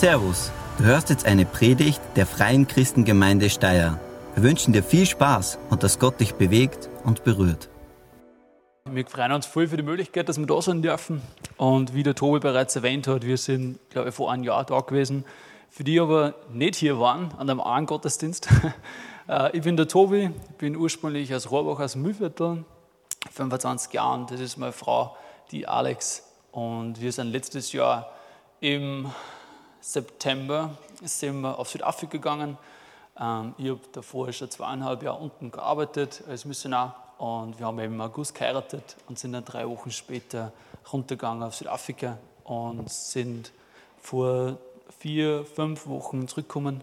Servus, du hörst jetzt eine Predigt der Freien Christengemeinde Steyr. Wir wünschen dir viel Spaß und dass Gott dich bewegt und berührt. Wir freuen uns voll für die Möglichkeit, dass wir da sein dürfen. Und wie der Tobi bereits erwähnt hat, wir sind, glaube ich, vor einem Jahr da gewesen. Für die aber nicht hier waren, an einem anderen Gottesdienst. Äh, ich bin der Tobi, bin ursprünglich aus Rohrbach, aus Mühlviertel, 25 Jahre. Das ist meine Frau, die Alex. Und wir sind letztes Jahr im September sind wir auf Südafrika gegangen. Ähm, ich habe davor schon zweieinhalb Jahre unten gearbeitet als Missionar und wir haben eben im August geheiratet und sind dann drei Wochen später runtergegangen auf Südafrika und sind vor vier, fünf Wochen zurückgekommen.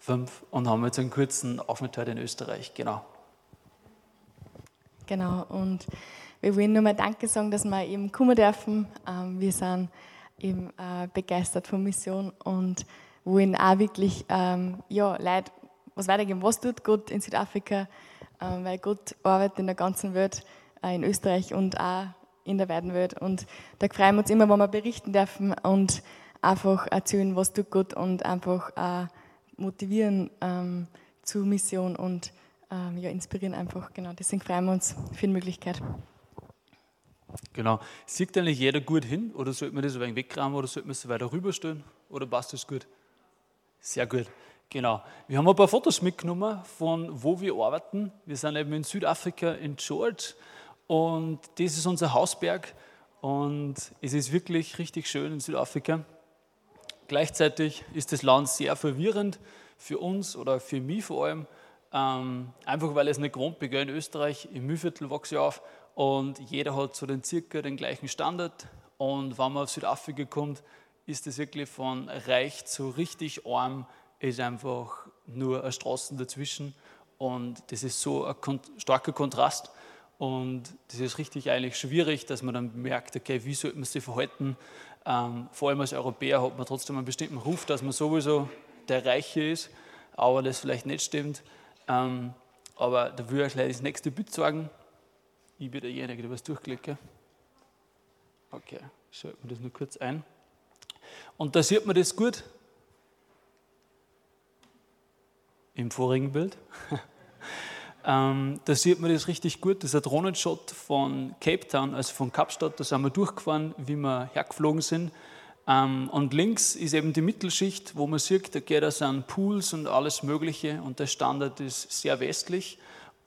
Fünf und haben jetzt einen kurzen Aufenthalt in Österreich, genau. Genau, und wir wollen nur mal Danke sagen, dass wir eben kommen dürfen. Ähm, wir sind eben äh, begeistert von Mission und wollen auch wirklich ähm, ja, Leute was weitergeben. Was tut Gott in Südafrika? Ähm, weil Gott arbeitet in der ganzen Welt, äh, in Österreich und auch in der weiten Welt. Und da freuen wir uns immer, wenn wir berichten dürfen und einfach erzählen, was tut Gott und einfach äh, motivieren ähm, zur Mission und ähm, ja, inspirieren einfach. Genau, deswegen freuen wir uns für die Möglichkeit. Genau. Sieht eigentlich jeder gut hin oder sollte man das ein wenig wegkramen oder sollte man es weiter rüberstellen oder passt das gut? Sehr gut. Genau. Wir haben ein paar Fotos mitgenommen von wo wir arbeiten. Wir sind eben in Südafrika in George und das ist unser Hausberg und es ist wirklich richtig schön in Südafrika. Gleichzeitig ist das Land sehr verwirrend für uns oder für mich vor allem, ähm, einfach weil es nicht gewohnt bin. In Österreich, im Mühlviertel wachse ich auf und jeder hat so den circa den gleichen Standard. Und wenn man auf Südafrika kommt, ist es wirklich von reich zu richtig arm, ist einfach nur eine Straße dazwischen. Und das ist so ein starker Kontrast. Und das ist richtig eigentlich schwierig, dass man dann merkt, okay, wie sollte man sich verhalten. Ähm, vor allem als Europäer hat man trotzdem einen bestimmten Ruf, dass man sowieso der Reiche ist, aber das vielleicht nicht stimmt. Ähm, aber da würde ich gleich das nächste Bild sagen. Ich bin derjenige, der was durchklicke. Okay, schalten wir das nur kurz ein. Und da sieht man das gut. Im vorigen Bild. ähm, da sieht man das richtig gut. Das ist ein Drohnenshot von Cape Town, also von Kapstadt. Da sind wir durchgefahren, wie wir hergeflogen sind. Ähm, und links ist eben die Mittelschicht, wo man sieht, da geht es an Pools und alles Mögliche. Und der Standard ist sehr westlich.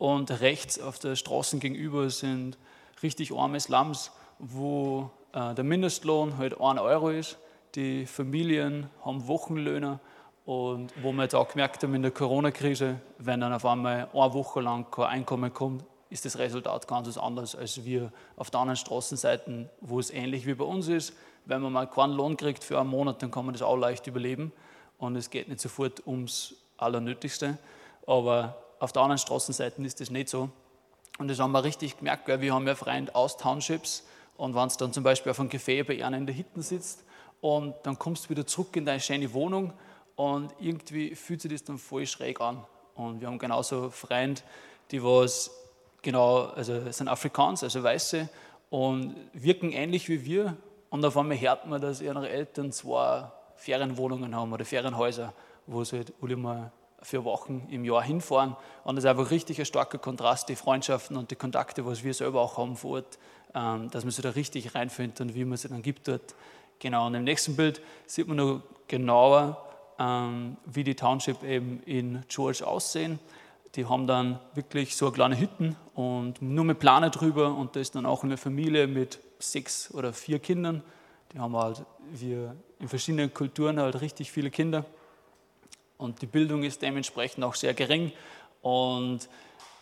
Und rechts auf der Straße gegenüber sind richtig arme Slums, wo äh, der Mindestlohn halt 1 Euro ist. Die Familien haben Wochenlöhne und wo wir jetzt auch gemerkt haben in der Corona-Krise, wenn dann auf einmal eine Woche lang kein Einkommen kommt, ist das Resultat ganz anders als wir auf der anderen Straßenseiten, wo es ähnlich wie bei uns ist. Wenn man mal keinen Lohn kriegt für einen Monat, dann kann man das auch leicht überleben und es geht nicht sofort ums Allernötigste. Aber auf der anderen Straßenseite ist das nicht so. Und das haben wir richtig gemerkt, weil wir haben ja Freunde aus Townships und wenn es dann zum Beispiel auf einem Café bei einer in der Hitten sitzt und dann kommst du wieder zurück in deine schöne Wohnung und irgendwie fühlt sich das dann voll schräg an. Und wir haben genauso Freunde, die was genau, also sind Afrikaans, also Weiße und wirken ähnlich wie wir und auf einmal hört man, dass ihre Eltern zwei Ferienwohnungen haben oder Ferienhäuser, wo sie halt alle mal für Wochen im Jahr hinfahren. Und das ist einfach richtig ein starker Kontrast, die Freundschaften und die Kontakte, was wir selber auch haben vor Ort, ähm, dass man sich da richtig reinfindet und wie man sich dann gibt dort. Genau, und im nächsten Bild sieht man noch genauer, ähm, wie die Township eben in George aussehen. Die haben dann wirklich so kleine Hütten und nur mit Plane drüber und da ist dann auch eine Familie mit sechs oder vier Kindern. Die haben halt, wir in verschiedenen Kulturen halt richtig viele Kinder und die Bildung ist dementsprechend auch sehr gering und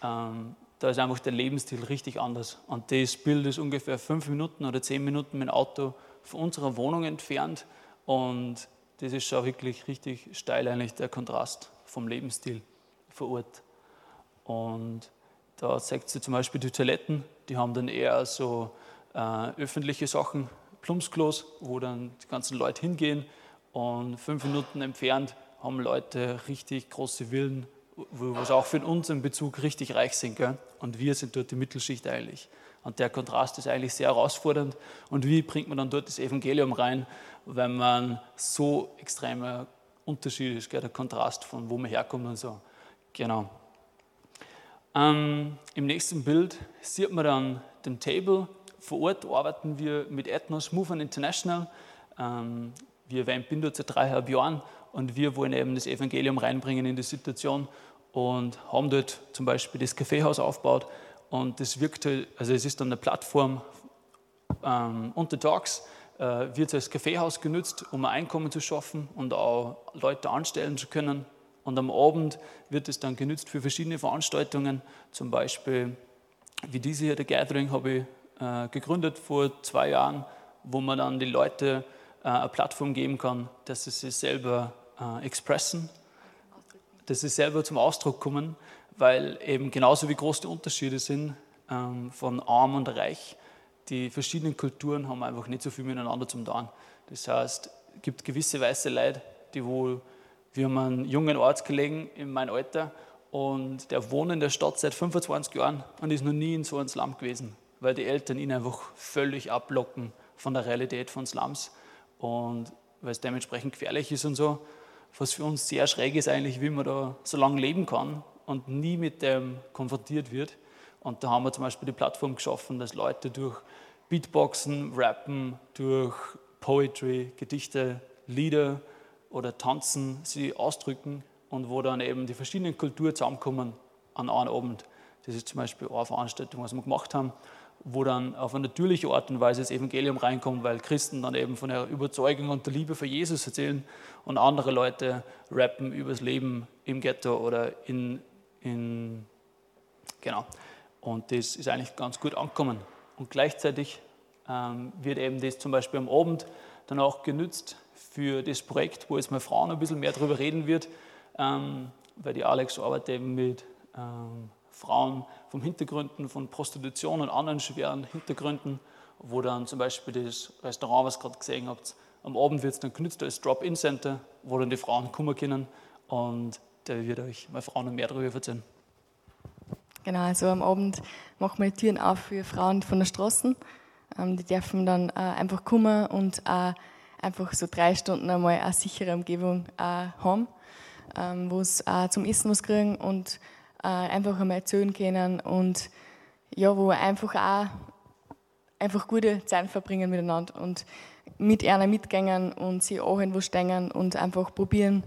ähm, da ist einfach der Lebensstil richtig anders. Und das Bild ist ungefähr fünf Minuten oder zehn Minuten mit dem Auto von unserer Wohnung entfernt und das ist schon wirklich richtig steil eigentlich der Kontrast vom Lebensstil vor Ort. Und da zeigt sie zum Beispiel die Toiletten, die haben dann eher so äh, öffentliche Sachen, Plumpsklos, wo dann die ganzen Leute hingehen und fünf Minuten entfernt haben Leute richtig große Villen, was auch für uns im Bezug richtig reich sind. Gell? Und wir sind dort die Mittelschicht eigentlich. Und der Kontrast ist eigentlich sehr herausfordernd. Und wie bringt man dann dort das Evangelium rein, wenn man so extremer Unterschied ist, gell, der Kontrast von wo man herkommt und so. Genau. Ähm, Im nächsten Bild sieht man dann den Table. Vor Ort arbeiten wir mit Ethnos Movement International. Ähm, wir bin dort seit dreieinhalb Jahren und wir wollen eben das Evangelium reinbringen in die Situation und haben dort zum Beispiel das Kaffeehaus aufgebaut und das wirkt, halt, also es ist dann eine Plattform ähm, untertags, äh, wird als Kaffeehaus genutzt, um ein Einkommen zu schaffen und auch Leute anstellen zu können. Und am Abend wird es dann genutzt für verschiedene Veranstaltungen, zum Beispiel wie diese hier, der Gathering, habe ich äh, gegründet vor zwei Jahren, wo man dann die Leute äh, eine Plattform geben kann, dass sie sich selber äh, expressen, dass sie selber zum Ausdruck kommen weil eben genauso wie groß die Unterschiede sind ähm, von arm und reich, die verschiedenen Kulturen haben einfach nicht so viel miteinander zum tun. Das heißt, es gibt gewisse weiße Leute, die wohl, wir haben einen jungen Ort gelegen in meinem Alter und der wohnt in der Stadt seit 25 Jahren und ist noch nie in so einem Slum gewesen, weil die Eltern ihn einfach völlig ablocken von der Realität von Slums und weil es dementsprechend gefährlich ist und so. Was für uns sehr schräg ist eigentlich, wie man da so lange leben kann und nie mit dem konfrontiert wird. Und da haben wir zum Beispiel die Plattform geschaffen, dass Leute durch Beatboxen, Rappen, durch Poetry, Gedichte, Lieder oder Tanzen sie ausdrücken und wo dann eben die verschiedenen Kulturen zusammenkommen an einem Abend. Das ist zum Beispiel eine Veranstaltung, was wir gemacht haben, wo dann auf eine natürliche Art und Weise das Evangelium reinkommt, weil Christen dann eben von der Überzeugung und der Liebe für Jesus erzählen und andere Leute rappen über das Leben im Ghetto oder in in, genau. Und das ist eigentlich ganz gut angekommen. Und gleichzeitig ähm, wird eben das zum Beispiel am Abend dann auch genützt für das Projekt, wo jetzt mal Frauen ein bisschen mehr darüber reden wird, ähm, weil die Alex arbeitet eben mit ähm, Frauen vom Hintergründen von Prostitution und anderen schweren Hintergründen, wo dann zum Beispiel das Restaurant, was ihr gerade gesehen habt, am Abend wird es dann genützt als Drop-In-Center, wo dann die Frauen kommen können und der wird euch mal Frauen noch mehr darüber erzählen. Genau, also am Abend machen wir die Türen auf für Frauen von der Straße. Ähm, die dürfen dann äh, einfach kommen und äh, einfach so drei Stunden einmal eine sichere Umgebung äh, haben, wo sie äh, zum Essen was kriegen und äh, einfach einmal erzählen können und ja, wo einfach auch einfach gute Zeit verbringen miteinander und mit einer mitgängen und sie auch irgendwo stehen und einfach probieren,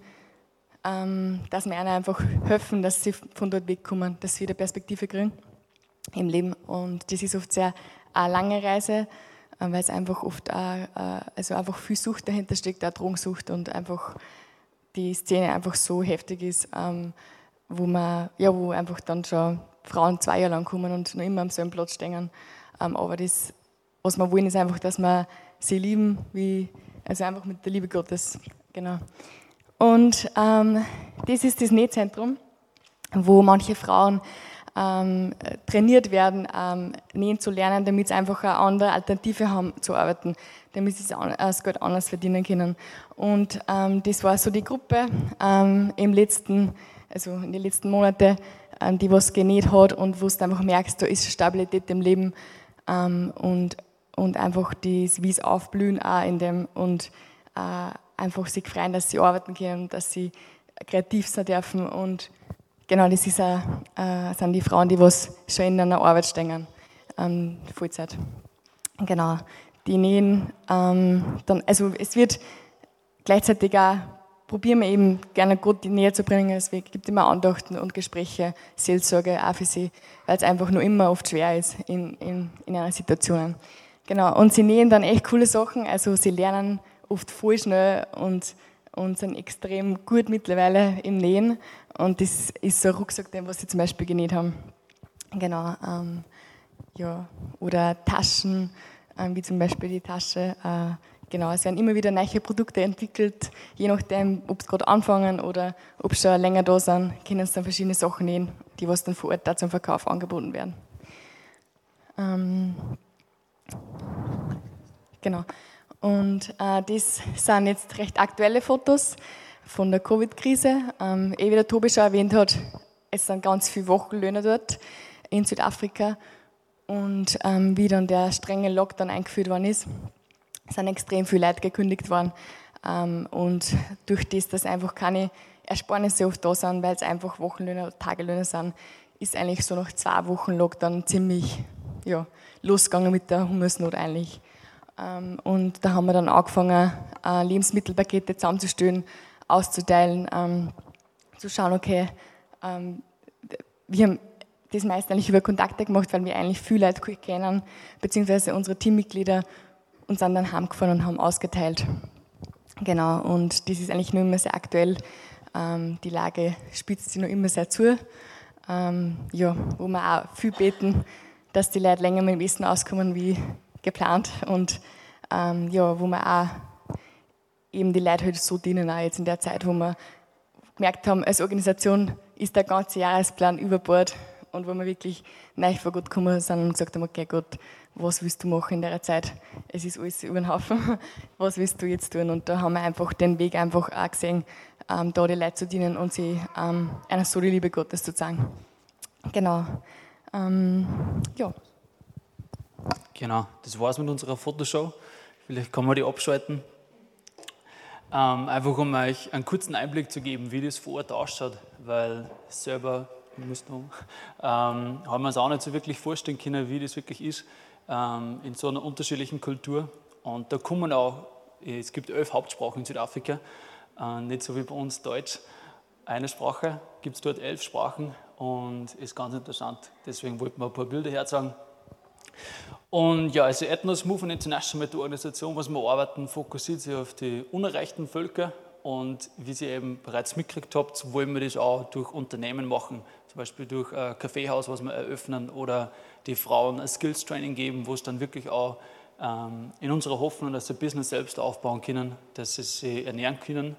ähm, dass wir ihnen einfach helfen, dass sie von dort wegkommen, dass sie wieder Perspektive kriegen im Leben. Und das ist oft sehr eine lange Reise, äh, weil es einfach oft auch, äh, also einfach viel Sucht dahinter steckt, auch Drogensucht und einfach die Szene einfach so heftig ist, ähm, wo man, ja, wo einfach dann schon Frauen zwei Jahre lang kommen und noch immer am selben Platz stehen. Ähm, aber das, was wir wollen, ist einfach, dass wir sie lieben, wie, also einfach mit der Liebe Gottes, genau. Und ähm, das ist das Nähzentrum, wo manche Frauen ähm, trainiert werden, ähm, nähen zu lernen, damit sie einfach eine andere Alternative haben zu arbeiten, damit sie das Geld anders verdienen können. Und ähm, das war so die Gruppe ähm, im letzten, also in den letzten Monaten, ähm, die was genäht hat und wo du einfach merkst, da ist Stabilität im Leben ähm, und, und einfach das, wie es aufblühen auch in dem und äh, einfach sich freuen, dass sie arbeiten können, dass sie kreativ sein dürfen. Und genau, das ist auch, äh, sind die Frauen, die was schon in einer Arbeit stehen, ähm, Vollzeit. Genau, die nähen dann, also es wird gleichzeitig auch, probieren wir eben gerne Gott näher zu bringen. Es gibt immer Andachten und Gespräche, Seelsorge auch für sie, weil es einfach nur immer oft schwer ist in, in, in einer Situation. Genau, und sie nähen dann echt coole Sachen, also sie lernen oft voll schnell und, und sind extrem gut mittlerweile im Nähen. Und das ist so ein Rucksack, den was sie zum Beispiel genäht haben. Genau. Ähm, ja. Oder Taschen, ähm, wie zum Beispiel die Tasche. Äh, genau, es werden immer wieder neue Produkte entwickelt, je nachdem, ob sie gerade anfangen oder ob schon länger da sind, können sie dann verschiedene Sachen nähen, die was dann vor Ort da zum Verkauf angeboten werden. Ähm, genau. Und äh, das sind jetzt recht aktuelle Fotos von der Covid-Krise. Ähm, eh wie der Tobi schon erwähnt hat, es sind ganz viele Wochenlöhner dort in Südafrika. Und ähm, wie dann der strenge Lockdown eingeführt worden ist, sind extrem viele Leute gekündigt worden. Ähm, und durch das, dass einfach keine Ersparnisse oft da sind, weil es einfach Wochenlöhne oder Tagelöhne sind, ist eigentlich so nach zwei Wochen Lockdown ziemlich ja, losgegangen mit der Hungersnot eigentlich. Ähm, und da haben wir dann angefangen, äh, Lebensmittelpakete zusammenzustellen, auszuteilen, ähm, zu schauen, okay, wir haben das meist eigentlich über Kontakte gemacht, weil wir eigentlich viele Leute kennen, beziehungsweise unsere Teammitglieder und sind dann heimgefahren und haben ausgeteilt. Genau, und das ist eigentlich nur immer sehr aktuell. die Lage spitzt sich noch immer sehr zu. ja, wo wir auch viel beten, dass die Leute länger mit dem Essen auskommen wie geplant und ähm, ja, wo wir auch eben die Leute halt so dienen, auch jetzt in der Zeit, wo wir gemerkt haben, als Organisation ist der ganze Jahresplan über Bord und wo wir wirklich neu vor Gott gekommen sind und gesagt haben, okay Gott, was willst du machen in der Zeit? Es ist alles über den Haufen, was willst du jetzt tun? Und da haben wir einfach den Weg einfach auch gesehen, ähm, da die Leute zu dienen und sie ähm, einer so die Liebe Gottes zu zeigen. Genau. Ähm, ja. Genau, das war's mit unserer Fotoshow. Vielleicht kann man die abschalten. Ähm, einfach um euch einen kurzen Einblick zu geben, wie das vor Ort ausschaut, weil selber ähm, haben wir uns auch nicht so wirklich vorstellen können, wie das wirklich ist in so einer unterschiedlichen Kultur. Und da kommen auch, es gibt elf Hauptsprachen in Südafrika, äh, nicht so wie bei uns Deutsch. Eine Sprache, gibt es dort elf Sprachen und ist ganz interessant. Deswegen wollten wir ein paar Bilder herzeigen. Und ja, also Ethnos Movement International mit der Organisation, was wir arbeiten, fokussiert sich auf die unerreichten Völker. Und wie Sie eben bereits mitgekriegt habt, wollen wir das auch durch Unternehmen machen. Zum Beispiel durch ein Kaffeehaus, was wir eröffnen oder die Frauen ein Skills Training geben, wo es dann wirklich auch ähm, in unserer Hoffnung, dass sie Business selbst aufbauen können, dass sie sich ernähren können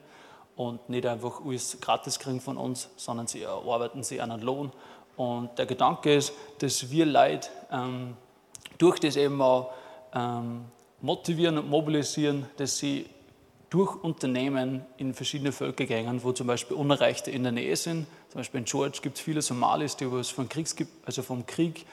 und nicht einfach alles gratis kriegen von uns, sondern sie erarbeiten sie einen Lohn. Und der Gedanke ist, dass wir Leute ähm, durch das eben auch ähm, motivieren und mobilisieren, dass sie durch Unternehmen in verschiedene Völker gehen, wo zum Beispiel Unerreichte in der Nähe sind. Zum Beispiel in George gibt es viele Somalis, die vom, Kriegs, also vom Krieg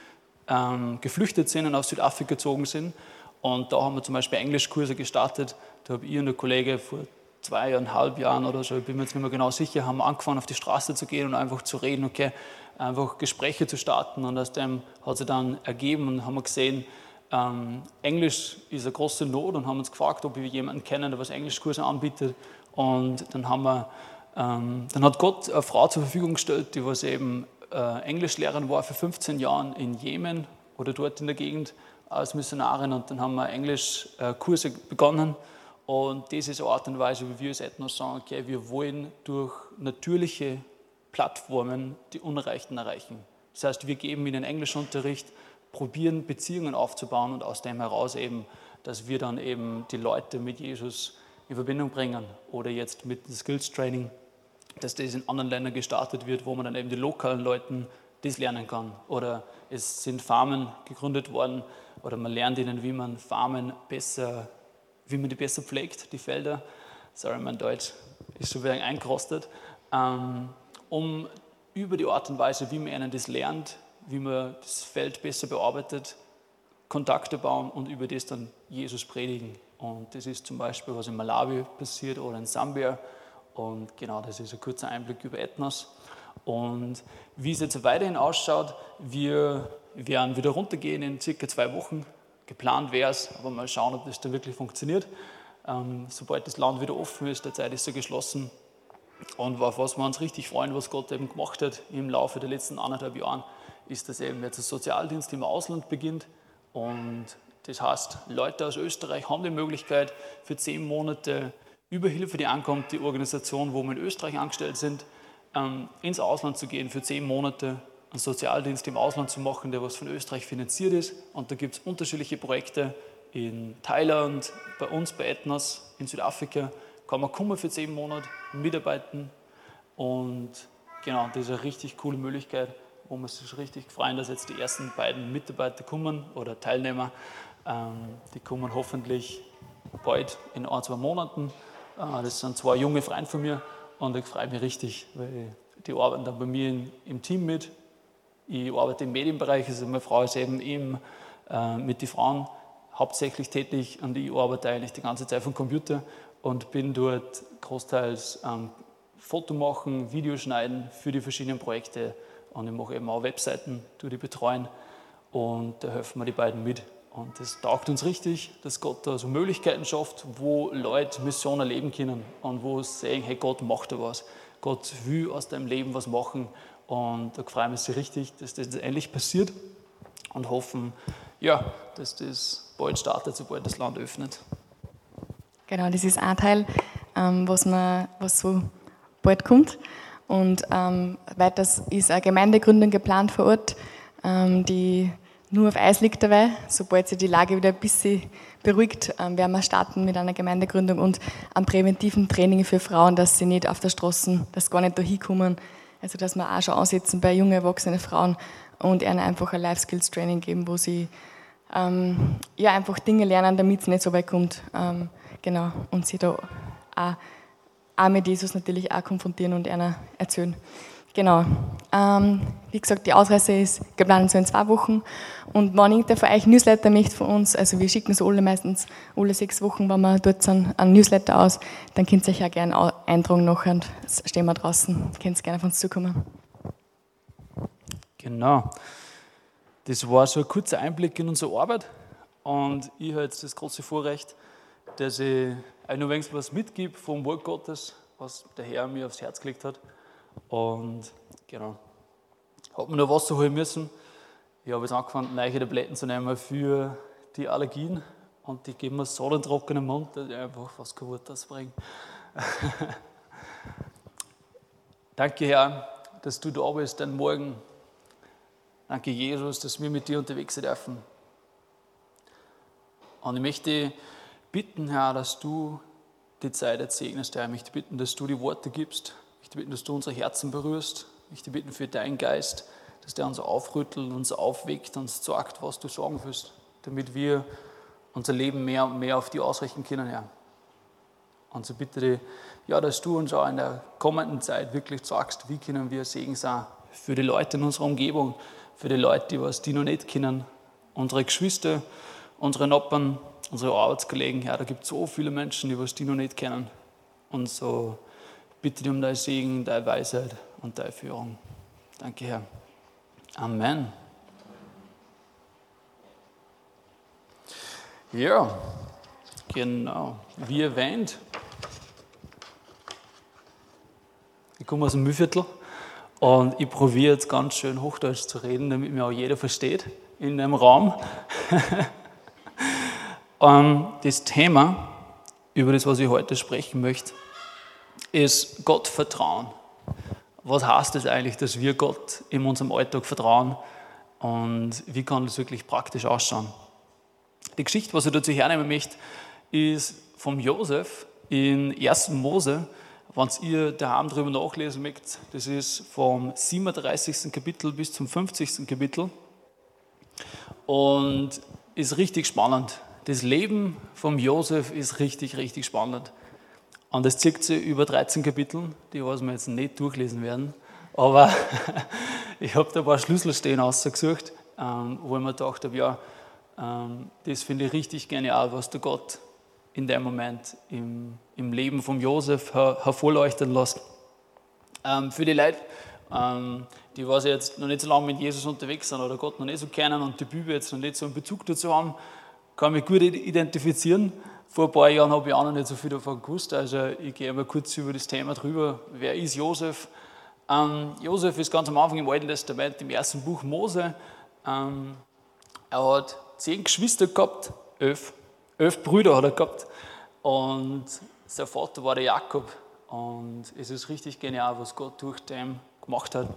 ähm, geflüchtet sind und aus Südafrika gezogen sind. Und da haben wir zum Beispiel Englischkurse gestartet. Da habe ich und der Kollege vor zweieinhalb Jahren oder so, ich bin mir jetzt nicht mehr genau sicher, haben angefangen, auf die Straße zu gehen und einfach zu reden, okay, einfach Gespräche zu starten. Und aus dem hat sich dann ergeben und haben wir gesehen, ähm, Englisch ist eine große Not und haben uns gefragt, ob wir jemanden kennen, der was Englischkurse anbietet. Und dann haben wir, ähm, dann hat Gott eine Frau zur Verfügung gestellt, die was eben äh, Englischlehrerin war für 15 Jahre in Jemen oder dort in der Gegend als Missionarin. Und dann haben wir Englischkurse äh, begonnen und das ist eine Art und Weise, wie wir als Ethnos sagen, okay, wir wollen durch natürliche Plattformen die Unreichten erreichen. Das heißt, wir geben ihnen Englischunterricht, probieren Beziehungen aufzubauen und aus dem heraus eben, dass wir dann eben die Leute mit Jesus in Verbindung bringen oder jetzt mit dem Skills Training, dass das in anderen Ländern gestartet wird, wo man dann eben die lokalen Leuten das lernen kann. Oder es sind Farmen gegründet worden oder man lernt ihnen, wie man Farmen besser wie man die besser pflegt, die Felder. Sorry, mein Deutsch ist schon wieder eingerostet. Ähm, um über die Art und Weise, wie man ihnen das lernt, wie man das Feld besser bearbeitet, Kontakte bauen und über das dann Jesus predigen. Und das ist zum Beispiel, was in Malawi passiert oder in Sambia. Und genau, das ist ein kurzer Einblick über Ethnos. Und wie es jetzt weiterhin ausschaut, wir werden wieder runtergehen in circa zwei Wochen Geplant wäre es, aber mal schauen, ob das da wirklich funktioniert. Ähm, sobald das Land wieder offen ist, der Zeit ist er geschlossen. Und auf was wir uns richtig freuen, was Gott eben gemacht hat im Laufe der letzten anderthalb Jahre, ist, dass eben jetzt der Sozialdienst im Ausland beginnt. Und das heißt, Leute aus Österreich haben die Möglichkeit, für zehn Monate über Hilfe, die ankommt, die Organisation, wo wir in Österreich angestellt sind, ähm, ins Ausland zu gehen für zehn Monate einen Sozialdienst im Ausland zu machen, der was von Österreich finanziert ist. Und da gibt es unterschiedliche Projekte in Thailand, bei uns bei Ethnos, in Südafrika. Kann man kommen für zehn Monate, mitarbeiten. Und genau, das ist eine richtig coole Möglichkeit, wo man sich richtig freuen, dass jetzt die ersten beiden Mitarbeiter kommen oder Teilnehmer. Ähm, die kommen hoffentlich bald in ein, zwei Monaten. Äh, das sind zwei junge Freunde von mir und ich freue mich richtig, weil die arbeiten dann bei mir im Team mit Ich arbeite im Medienbereich, also meine Frau ist eben im, äh, mit den Frauen hauptsächlich tätig und ich arbeite eigentlich die ganze Zeit vom Computer und bin dort großteils ähm, Foto machen, Videoschneiden für die verschiedenen Projekte und ich mache eben auch Webseiten, die betreuen und da helfen wir die beiden mit. Und das taugt uns richtig, dass Gott da so Möglichkeiten schafft, wo Leute Mission erleben können und wo sie sehen, hey, Gott macht da was. Gott will aus deinem Leben was machen. Und da freuen wir uns richtig, dass das endlich passiert und hoffen, ja, dass das bald startet, sobald das Land öffnet. Genau, das ist ein Teil, ähm, was, man, was so bald kommt. Und ähm, weiters ist eine Gemeindegründung geplant vor Ort, ähm, die nur auf Eis liegt dabei. Sobald sich die Lage wieder ein bisschen beruhigt, ähm, werden wir starten mit einer Gemeindegründung und einem präventiven Training für Frauen, dass sie nicht auf der Straße, dass sie gar nicht da hinkommen. Also, dass wir auch schon ansetzen bei jungen, erwachsenen Frauen und ihnen einfach ein Life Skills Training geben, wo sie ähm, ja, einfach Dinge lernen, damit es nicht so weit kommt. Ähm, genau. Und sie da auch, auch mit Jesus natürlich auch konfrontieren und einer erzählen. Genau. Ähm, wie gesagt, die Ausreise ist geplant so in zwei Wochen. Und wenn irgendwer von euch Newsletter möchte von uns, also wir schicken so alle meistens alle sechs Wochen, wenn wir dort sind, einen Newsletter aus, dann könnt ihr euch auch gerne eintragen nachher und stehen wir draußen. Könnt gerne auf uns zukommen. Genau. Das war so ein kurzer Einblick in unsere Arbeit. Und ich habe jetzt das große Vorrecht, dass ich euch noch was mitgebe vom Wort Gottes, was der Herr mir aufs Herz gelegt hat. Und genau, habe mir noch Wasser holen müssen. Ich habe jetzt angefangen, neue Tabletten zu nehmen für die Allergien. Und die geben mir so einen trockenen Mund, dass ich einfach was Gutes bringe. Danke, Herr, dass du da bist, denn morgen. Danke, Jesus, dass wir mit dir unterwegs sein dürfen. Und ich möchte bitten, Herr, dass du die Zeit jetzt segnest, Herr. Ich möchte bitten, dass du die Worte gibst, möchte bitten, dass du unsere Herzen berührst. Ich möchte bitten für deinen Geist, dass der uns aufrüttelt, uns aufweckt, uns sagt, was du sagen willst, damit wir unser Leben mehr und mehr auf die ausrichten können, Herr. Und so bitte ich, ja, dass du uns auch in der kommenden Zeit wirklich sagst, wie können wir Segen sein für die Leute in unserer Umgebung, für die Leute, die was die noch nicht kennen, unsere Geschwister, unsere Noppern, unsere Arbeitskollegen, Herr, da gibt es so viele Menschen, die was die noch nicht kennen. Und so bitte dich um dein Segen, deine Weisheit und deine Führung. Danke, Herr. Amen. Ja, genau. Wie erwähnt, ich komme aus dem Mühlviertel und ich probiere jetzt ganz schön Hochdeutsch zu reden, damit mir auch jeder versteht in dem Raum. Ähm, das Thema, über das, was ich heute sprechen möchte, ist Gott vertrauen. Was heißt es das eigentlich, dass wir Gott in unserem Alltag vertrauen und wie kann das wirklich praktisch ausschauen? Die Geschichte, was ich dazu hernehmen möchte, ist vom Josef in 1. Mose. Wenn ihr daheim darüber nachlesen möchtet, das ist vom 37. Kapitel bis zum 50. Kapitel und ist richtig spannend. Das Leben vom Josef ist richtig, richtig spannend. Und das zieht sich über 13 Kapitel, die was wir jetzt nicht durchlesen werden. Aber ich habe da ein paar Schlüsselstellen ausgesucht, ähm, wo ich mir gedacht habe, ja, ähm, das finde ich richtig genial, was der Gott in dem Moment im, im Leben von Josef her, hervorleuchten lässt. Ähm, für die Leute, die was jetzt noch nicht so lange mit Jesus unterwegs sind oder Gott noch nicht so kennen und die Bibel jetzt noch nicht so einen Bezug dazu haben, kann mich gut identifizieren. Vor ein paar Jahren habe ich auch noch nicht so viel davon gewusst. Also ich gehe mal kurz über das Thema drüber. Wer ist Josef? Ähm, Josef ist ganz am Anfang im Alten Testament, im ersten Buch Mose. Ähm, er hat zehn Geschwister gehabt, elf. Elf Brüder hat er gehabt. Und sein Vater war der Jakob. Und es ist richtig genial, was Gott durch den gemacht hat.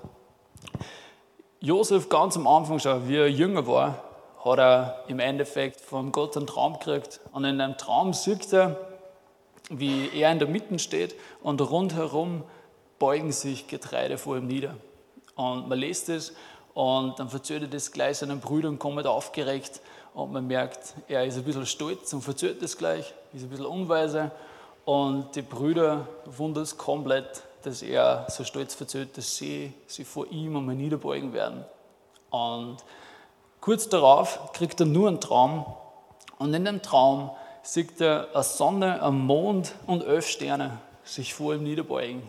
Josef ganz am Anfang schon, wie er jünger war, hat er im Endeffekt von Gott einen Traum gekriegt. Und in einem Traum sieht er, wie er in der Mitte steht und rundherum beugen sich Getreide vor ihm nieder. Und man liest es und dann verzögert er das gleich seinen Brüdern, kommt aufgeregt und man merkt, er ist ein bisschen stolz und verzögert es gleich, ist ein bisschen unweise. Und die Brüder wundern es komplett, dass er so stolz verzögert, dass sie sich vor ihm einmal niederbeugen werden. Und kurz darauf kriegt er nur einen Traum und in dem Traum sieht er eine Sonne, einen Mond und elf Sterne sich vor ihm niederbeugen.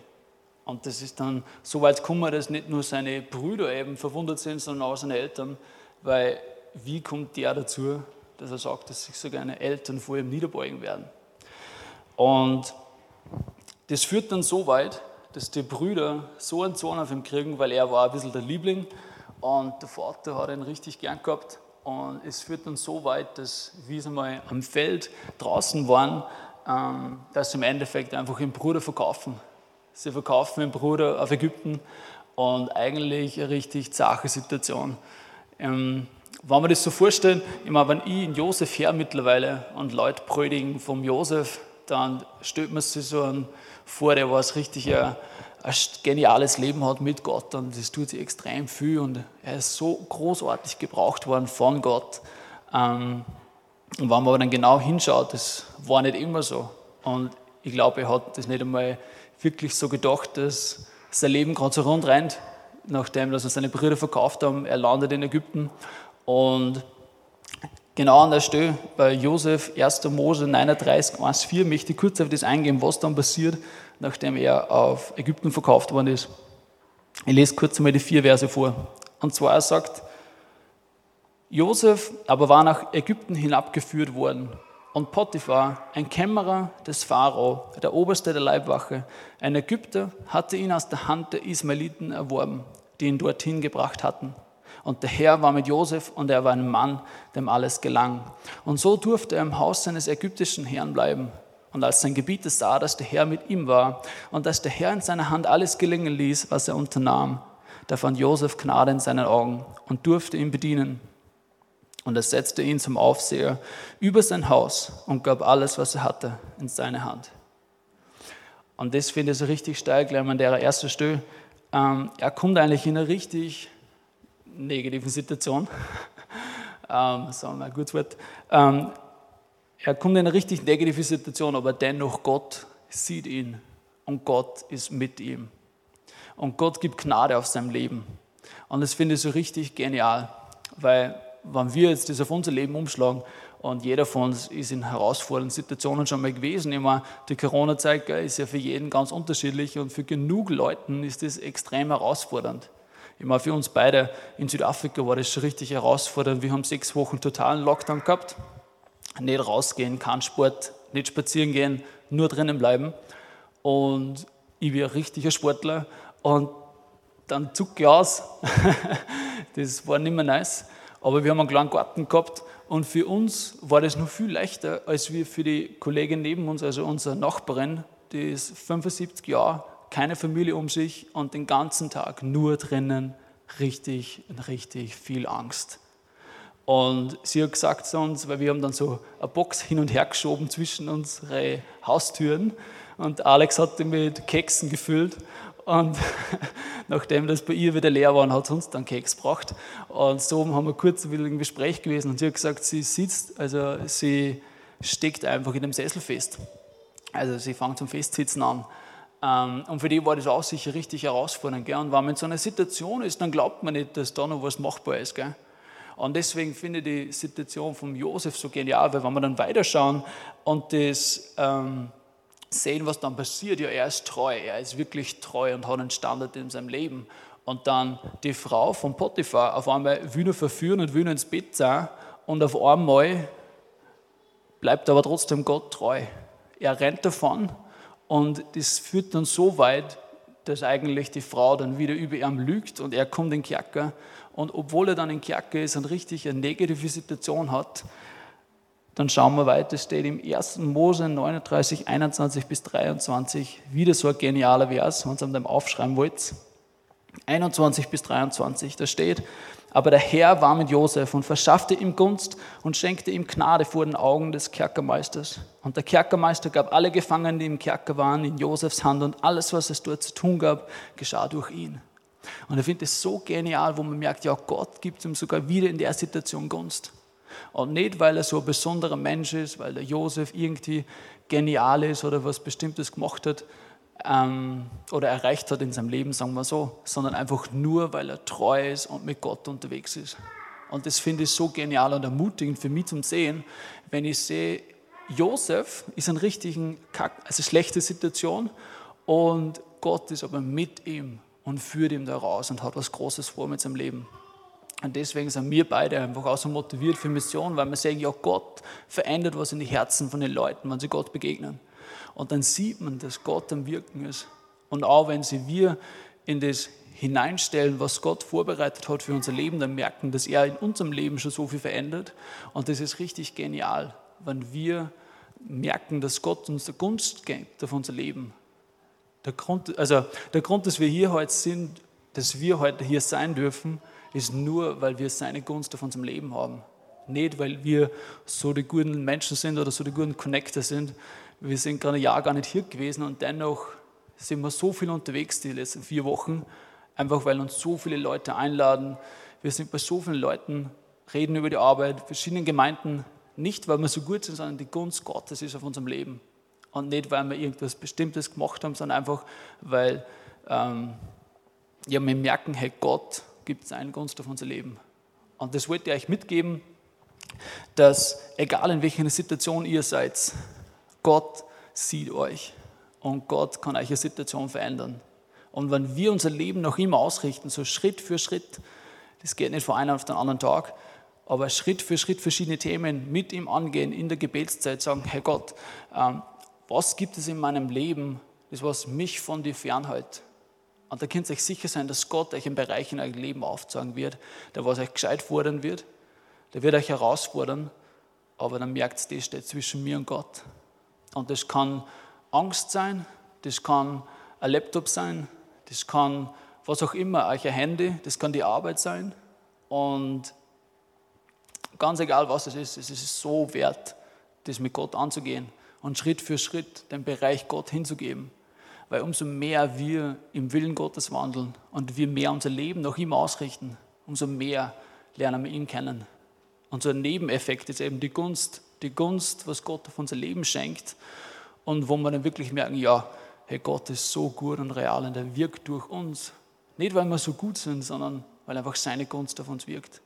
Und das ist dann so weit gekommen, dass nicht nur seine Brüder eben verwundert sind, sondern auch seine Eltern, weil wie kommt der dazu, dass er sagt, dass sich sogar seine Eltern vor ihm niederbeugen werden. Und das führt dann so weit, dass die Brüder so einen Zorn auf ihn kriegen, weil er war ein bisschen der Liebling und der Vater hat ihn richtig gern gehabt. Und es führt dann so weit, dass, wie sie mal am Feld draußen waren, ähm, dass sie im Endeffekt einfach den Bruder verkaufen. Sie verkaufen den Bruder auf Ägypten und eigentlich eine richtig zache Situation. Ähm, wenn wir das so vorstellen, ich meine, wenn ich in Josef her mittlerweile und Leute predigen vom Josef, dann stellt man sich so einen vor, der was richtig ein, ein geniales Leben hat mit Gott und das tut sich extrem viel und er ist so großartig gebraucht worden von Gott. Ähm, und wenn man aber dann genau hinschaut, das war nicht immer so. Und ich glaube, er hat das nicht einmal wirklich so gedacht, dass sein Leben gerade so rund rennt, nachdem dass er seine Brüder verkauft haben. Er landet in Ägypten und genau an der Stelle bei Josef 1. Mose 39, 1, 4 möchte ich kurz auf das eingehen, was dann passiert, nachdem er auf Ägypten verkauft worden ist. Ich lese kurz einmal die vier Verse vor. Und zwar er sagt, Josef aber war nach Ägypten hinabgeführt worden und Potiphar, ein Kämmerer des Pharao, der Oberste der Leibwache, ein Ägypter, hatte ihn aus der Hand der Ismaeliten erworben, die ihn dorthin gebracht hatten. Und der Herr war mit Josef und er war ein Mann, dem alles gelang. Und so durfte er im Haus seines ägyptischen Herrn bleiben. Und als sein Gebieter sah, dass der Herr mit ihm war und dass der Herr in seiner Hand alles gelingen ließ, was er unternahm, da fand Josef Gnade in seinen Augen und durfte ihn bedienen. Und er setzte ihn zum Aufseher über sein Haus und gab alles, was er hatte, in seine Hand. Und das finde ich so richtig steil, gleich an der ersten Stelle. Ähm, er kommt eigentlich in eine richtig negativen Situation. ähm, sagen wir mal ein gutes Wort. Ähm, er kommt in eine richtig negative Situation, aber dennoch Gott sieht ihn und Gott ist mit ihm. Und Gott gibt Gnade auf seinem Leben. Und das finde ich so richtig genial, weil wenn wir jetzt das auf unser Leben umschlagen und jeder von uns ist in herausfordernden Situationen schon mal gewesen. Meine, die Corona-Zeit ist ja für jeden ganz unterschiedlich und für genug Leuten ist das extrem herausfordernd. Ich meine, für uns beide in Südafrika war das schon richtig herausfordernd. Wir haben sechs Wochen totalen Lockdown gehabt. Nicht rausgehen, kein Sport, nicht spazieren gehen, nur drinnen bleiben. Und ich bin ein richtiger Sportler und dann zucke ich aus. das war nicht mehr nice. Aber wir haben einen kleinen Garten gehabt und für uns war das noch viel leichter als wir für die Kollegin neben uns, also unsere Nachbarin, die ist 75 Jahre keine Familie um sich und den ganzen Tag nur drinnen, richtig, richtig viel Angst. Und sie hat gesagt zu uns, weil wir haben dann so eine Box hin und her geschoben zwischen unsere Haustüren und Alex hat die mit Keksen gefüllt und nachdem das bei ihr wieder leer war, hat sie uns dann Keks gebracht. Und so haben wir kurz wieder ein Gespräch gewesen und sie hat gesagt, sie sitzt, also sie steckt einfach in dem Sessel fest. Also sie fängt zum Festsitzen an. Ähm, und für die war das auch sicher richtig herausfordernd. Gell? Und wenn man in so einer Situation ist, dann glaubt man nicht, dass da noch was machbar ist. Gell? Und deswegen finde ich die Situation von Josef so genial, weil wenn wir dann weiterschauen und das ähm, sehen, was dann passiert, ja, er ist treu, er ist wirklich treu und hat einen Standard in seinem Leben. Und dann die Frau von Potiphar auf einmal will ihn verführen und will ihn ins Bett sein und auf einmal bleibt aber trotzdem Gott treu. Er rennt davon und das führt dann so weit, dass eigentlich die Frau dann wieder über ihm lügt und er kommt in Kerker. Und obwohl er dann in Kerker ist und richtig eine negative Situation hat, dann schauen wir weiter, steht im 1. Mose 39, 21 bis 23, wieder so ein genialer Vers, wenn ihr dem aufschreiben wollt. 21 bis 23, da steht, aber der Herr war mit Josef und verschaffte ihm Gunst und schenkte ihm Gnade vor den Augen des Kerkermeisters. Und der Kerkermeister gab alle Gefangenen, die im Kerker waren, in Josefs Hand und alles, was es dort zu tun gab, geschah durch ihn. Und ich finde es so genial, wo man merkt, ja, Gott gibt ihm sogar wieder in der Situation Gunst. Und nicht, weil er so ein besonderer Mensch ist, weil der Josef irgendwie genial ist oder was Bestimmtes gemacht hat, ähm, oder erreicht hat in seinem Leben, sagen wir so, sondern einfach nur, weil er treu ist und mit Gott unterwegs ist. Und das finde ich so genial und ermutigend für mich zum Sehen, wenn ich sehe, Josef ist in richtigen Kack, also schlechte Situation und Gott ist aber mit ihm und führt ihn da raus und hat was Großes vor mit seinem Leben. Und deswegen sind wir beide einfach auch so motiviert für Mission, weil wir sehen, ja, Gott verändert was in die Herzen von den Leuten, wenn sie Gott begegnen. Und dann sieht man, dass Gott am Wirken ist. Und auch wenn sie wir in das hineinstellen, was Gott vorbereitet hat für unser Leben, dann merken, dass er in unserem Leben schon so viel verändert. Und das ist richtig genial, wenn wir merken, dass Gott uns der Gunst gibt auf unser Leben. Der Grund, also der Grund, dass wir hier heute sind, dass wir heute hier sein dürfen, ist nur, weil wir seine Gunst auf unserem Leben haben. Nicht, weil wir so die guten Menschen sind oder so die guten Connector sind. Wir sind gerade ein Jahr gar nicht hier gewesen und dennoch sind wir so viel unterwegs die letzten vier Wochen, einfach weil uns so viele Leute einladen. Wir sind bei so vielen Leuten, reden über die Arbeit, verschiedenen Gemeinden, nicht weil wir so gut sind, sondern die Gunst Gottes ist auf unserem Leben. Und nicht, weil wir irgendwas Bestimmtes gemacht haben, sondern einfach, weil ähm, ja, wir merken, hey, Gott gibt seine Gunst auf unser Leben. Und das wollte ich euch mitgeben, dass egal in welcher Situation ihr seid, Gott sieht euch und Gott kann eine Situation verändern. Und wenn wir unser Leben noch immer ausrichten, so Schritt für Schritt, das geht nicht von einem auf den anderen Tag, aber Schritt für Schritt verschiedene Themen mit ihm angehen, in der Gebetszeit sagen, Herr Gott, ähm, was gibt es in meinem Leben, das was mich von dir fernhält? Und da könnt ihr euch sicher sein, dass Gott euch einen Bereich in eurem Leben aufzeigen wird, der was euch gescheit fordern wird, der wird euch herausfordern, aber dann merkt ihr, das steht zwischen mir und Gott. Und das kann Angst sein, das kann ein Laptop sein, das kann was auch immer, euer Handy, das kann die Arbeit sein. Und ganz egal was es ist, es ist so wert, das mit Gott anzugehen und Schritt für Schritt den Bereich Gott hinzugeben. Weil umso mehr wir im Willen Gottes wandeln und wir mehr unser Leben nach ihm ausrichten, umso mehr lernen wir ihn kennen. Und so ein Nebeneffekt ist eben die Gunst, die Gunst, was Gott auf unser Leben schenkt und wo wir dann wirklich merken, ja, hey, Gott ist so gut und real und er wirkt durch uns. Nicht, weil wir so gut sind, sondern weil einfach seine Gunst auf uns wirkt.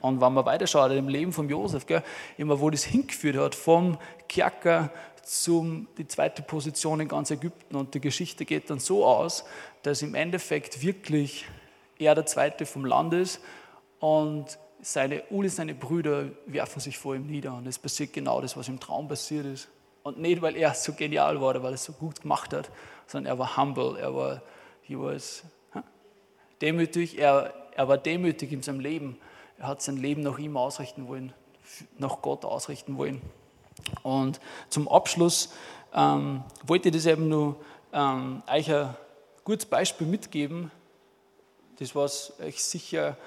Und wenn man weiterschaut im Leben von Josef, gell, immer wo das hingeführt hat, vom Kerker zum die zweite Position in ganz Ägypten und die Geschichte geht dann so aus, dass im Endeffekt wirklich er der Zweite vom Land ist und seine, alle seine Brüder werfen sich vor ihm nieder und es passiert genau das, was im Traum passiert ist. Und nicht, weil er so genial war oder weil er es so gut gemacht hat, sondern er war humble, er war he was, demütig, er, er war demütig in seinem Leben er hat sein Leben nach ihm ausrichten wollen, nach Gott ausrichten wollen. Und zum Abschluss ähm, wollte ich das eben nur ähm, euch ein gutes Beispiel mitgeben, das was euch sicher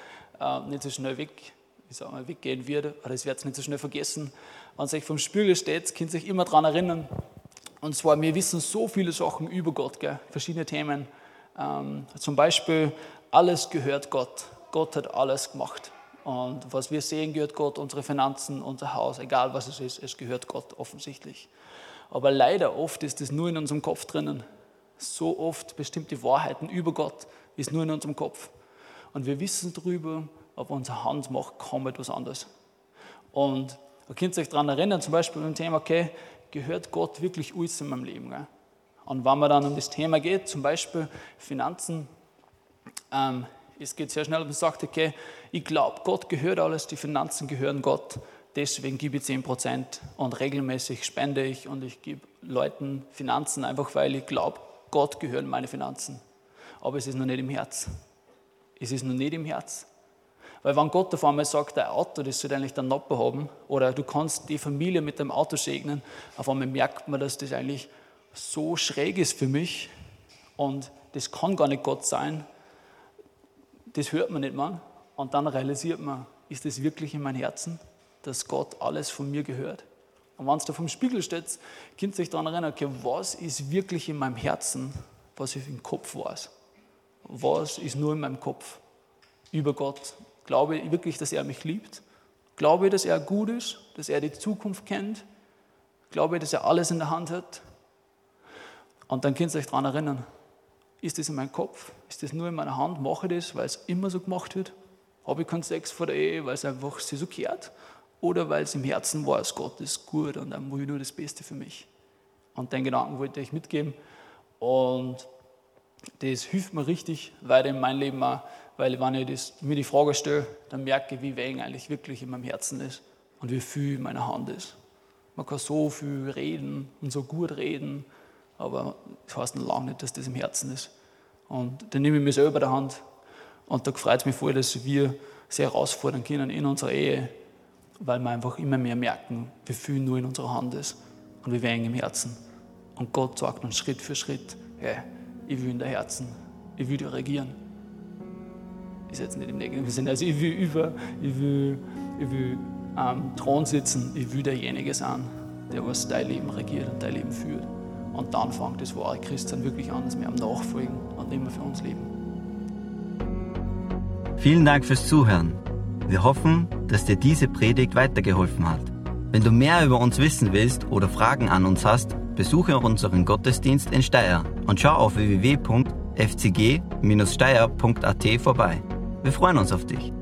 äh, nicht so schnell weg, ich sag mal, weggehen wird, oder werdet ihr nicht so schnell vergessen. Wenn ihr euch vom Spiegel steht, könnt ihr euch immer daran erinnern. Und zwar, wir wissen so viele Sachen über Gott, gell? verschiedene Themen. Ähm, zum Beispiel, alles gehört Gott. Gott hat alles gemacht. Und was wir sehen, gehört Gott, unsere Finanzen, unser Haus, egal was es ist, es gehört Gott offensichtlich. Aber leider oft ist es nur in unserem Kopf drinnen. So oft bestimmte Wahrheiten über Gott ist nur in unserem Kopf. Und wir wissen darüber, aber unsere Hand macht kaum etwas anderes. Und ihr könnt euch daran erinnern, zum Beispiel beim Thema, okay, gehört Gott wirklich alles in meinem Leben? Gell? Und wenn man dann um das Thema geht, zum Beispiel Finanzen, ähm, es geht sehr schnell und man sagt, okay, ich glaube, Gott gehört alles, die Finanzen gehören Gott, deswegen gebe ich 10% und regelmäßig spende ich und ich gebe Leuten Finanzen, einfach weil ich glaube, Gott gehören meine Finanzen. Aber es ist noch nicht im Herz. Es ist noch nicht im Herz. Weil wenn Gott auf einmal sagt, dein Auto, das soll eigentlich der Nopper haben, oder du kannst die Familie mit dem Auto segnen, auf einmal merkt man, dass das eigentlich so schräg ist für mich und das kann gar nicht Gott sein, das hört man nicht mal. Und dann realisiert man, ist das wirklich in meinem Herzen, dass Gott alles von mir gehört? Und wenn es da vom Spiegel steht, könnt ihr euch daran erinnern, okay, was ist wirklich in meinem Herzen, was ich im Kopf weiß? Was ist nur in meinem Kopf über Gott? Glaube ich wirklich, dass er mich liebt? Glaube ich, dass er gut ist, dass er die Zukunft kennt? Glaube ich, dass er alles in der Hand hat? Und dann könnt ihr euch daran erinnern, ist das in meinem Kopf? Ist das nur in meiner Hand? Mache ich das, weil es immer so gemacht wird? Habe ich keinen Sex vor der Ehe, weil es einfach sich so kehrt? Oder weil es im Herzen weiß, Gott ist gut und dann will ich nur das Beste für mich? Und den Gedanken wollte ich mitgeben. Und das hilft mir richtig weiter in meinem Leben auch, weil wenn ich das, mir die Frage stelle, dann merke ich, wie wenig eigentlich wirklich in meinem Herzen ist und wie viel in meiner Hand ist. Man kann so viel reden und so gut reden, aber das heißt noch lange nicht, dass das im Herzen ist. Und dann nehme ich mich selber der Hand und da freut es mich voll, dass wir sehr herausfordern können in unserer Ehe, weil wir einfach immer mehr merken, wie viel nur in unserer Hand ist und wie wenig im Herzen. Und Gott sagt uns Schritt für Schritt, hey, ich will in der Herzen, ich will dir regieren. Ist jetzt nicht im negativen Sinne, also ich will über, ich will, ich will am Thron sitzen, ich will derjenige sein, der was dein Leben regiert und dein Leben führt. Und dann fängt das wahre Christsein wirklich an, dass wir am Nachfolgen und immer für uns leben. Vielen Dank fürs Zuhören. Wir hoffen, dass dir diese Predigt weitergeholfen hat. Wenn du mehr über uns wissen willst oder Fragen an uns hast, besuche unseren Gottesdienst in Steyr und schau auf www.fcg-steyr.at vorbei. Wir freuen uns auf dich.